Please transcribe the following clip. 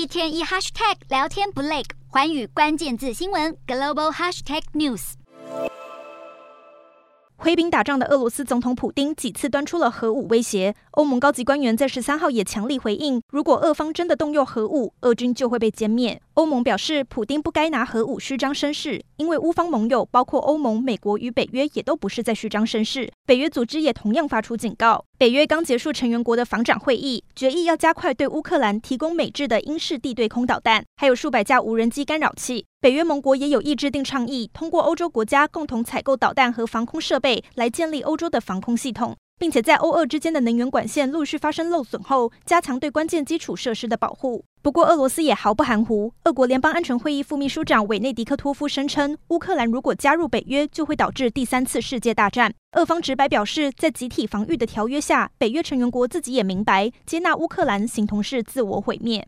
一天一 hashtag 聊天不累，环宇关键字新闻 global hashtag news。挥兵打仗的俄罗斯总统普丁几次端出了核武威胁，欧盟高级官员在十三号也强力回应，如果俄方真的动用核武，俄军就会被歼灭。欧盟表示，普丁不该拿核武虚张声势，因为乌方盟友包括欧盟、美国与北约也都不是在虚张声势。北约组织也同样发出警告。北约刚结束成员国的防长会议，决议要加快对乌克兰提供美制的英式地对空导弹，还有数百架无人机干扰器。北约盟国也有意制定倡议，通过欧洲国家共同采购导弹和防空设备，来建立欧洲的防空系统，并且在欧俄之间的能源管线陆续发生漏损后，加强对关键基础设施的保护。不过，俄罗斯也毫不含糊。俄国联邦安全会议副秘书长韦内迪克托夫声称，乌克兰如果加入北约，就会导致第三次世界大战。俄方直白表示，在集体防御的条约下，北约成员国自己也明白，接纳乌克兰形同是自我毁灭。